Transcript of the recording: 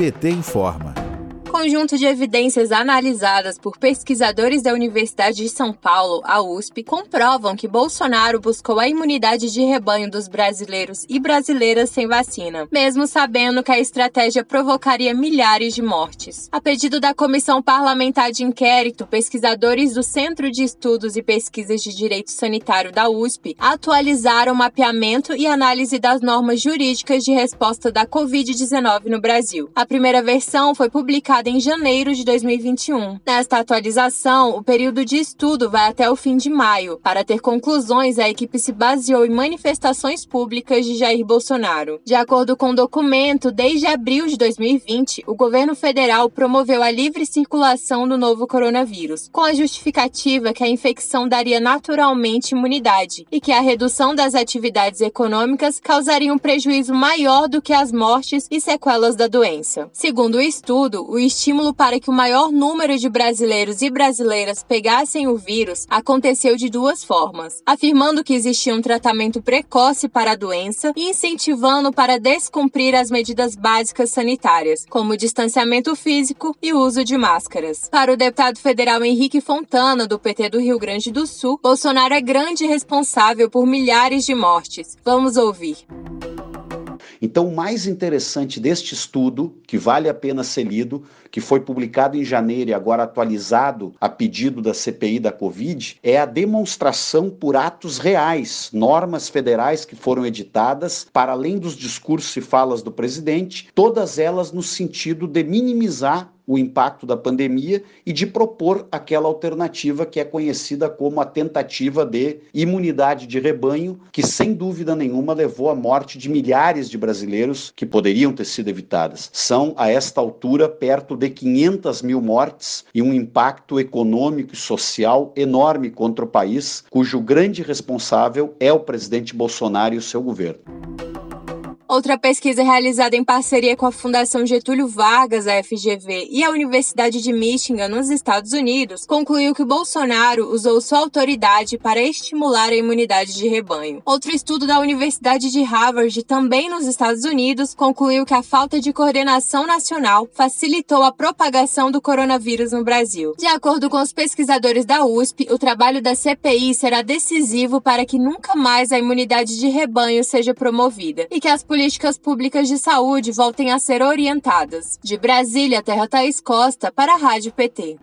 PT informa conjunto de evidências analisadas por pesquisadores da Universidade de São Paulo, a USP, comprovam que Bolsonaro buscou a imunidade de rebanho dos brasileiros e brasileiras sem vacina, mesmo sabendo que a estratégia provocaria milhares de mortes. A pedido da Comissão Parlamentar de Inquérito, pesquisadores do Centro de Estudos e Pesquisas de Direito Sanitário da USP atualizaram o mapeamento e análise das normas jurídicas de resposta da Covid-19 no Brasil. A primeira versão foi publicada em janeiro de 2021. Nesta atualização, o período de estudo vai até o fim de maio. Para ter conclusões, a equipe se baseou em manifestações públicas de Jair Bolsonaro. De acordo com o documento, desde abril de 2020, o governo federal promoveu a livre circulação do novo coronavírus, com a justificativa que a infecção daria naturalmente imunidade e que a redução das atividades econômicas causaria um prejuízo maior do que as mortes e sequelas da doença. Segundo o estudo, o estímulo para que o maior número de brasileiros e brasileiras pegassem o vírus aconteceu de duas formas: afirmando que existia um tratamento precoce para a doença e incentivando para descumprir as medidas básicas sanitárias, como distanciamento físico e uso de máscaras. Para o deputado federal Henrique Fontana, do PT do Rio Grande do Sul, Bolsonaro é grande responsável por milhares de mortes. Vamos ouvir. Então, o mais interessante deste estudo, que vale a pena ser lido, que foi publicado em janeiro e agora atualizado a pedido da CPI da Covid, é a demonstração por atos reais, normas federais que foram editadas, para além dos discursos e falas do presidente, todas elas no sentido de minimizar o impacto da pandemia e de propor aquela alternativa que é conhecida como a tentativa de imunidade de rebanho, que sem dúvida nenhuma levou à morte de milhares de brasileiros que poderiam ter sido evitadas. São, a esta altura, perto de 500 mil mortes e um impacto econômico e social enorme contra o país, cujo grande responsável é o presidente Bolsonaro e o seu governo. Outra pesquisa realizada em parceria com a Fundação Getúlio Vargas, a FGV, e a Universidade de Michigan, nos Estados Unidos, concluiu que Bolsonaro usou sua autoridade para estimular a imunidade de rebanho. Outro estudo da Universidade de Harvard, também nos Estados Unidos, concluiu que a falta de coordenação nacional facilitou a propagação do coronavírus no Brasil. De acordo com os pesquisadores da USP, o trabalho da CPI será decisivo para que nunca mais a imunidade de rebanho seja promovida e que as políticas públicas de saúde voltem a ser orientadas. De Brasília, Terra Thaís Costa, para a Rádio PT.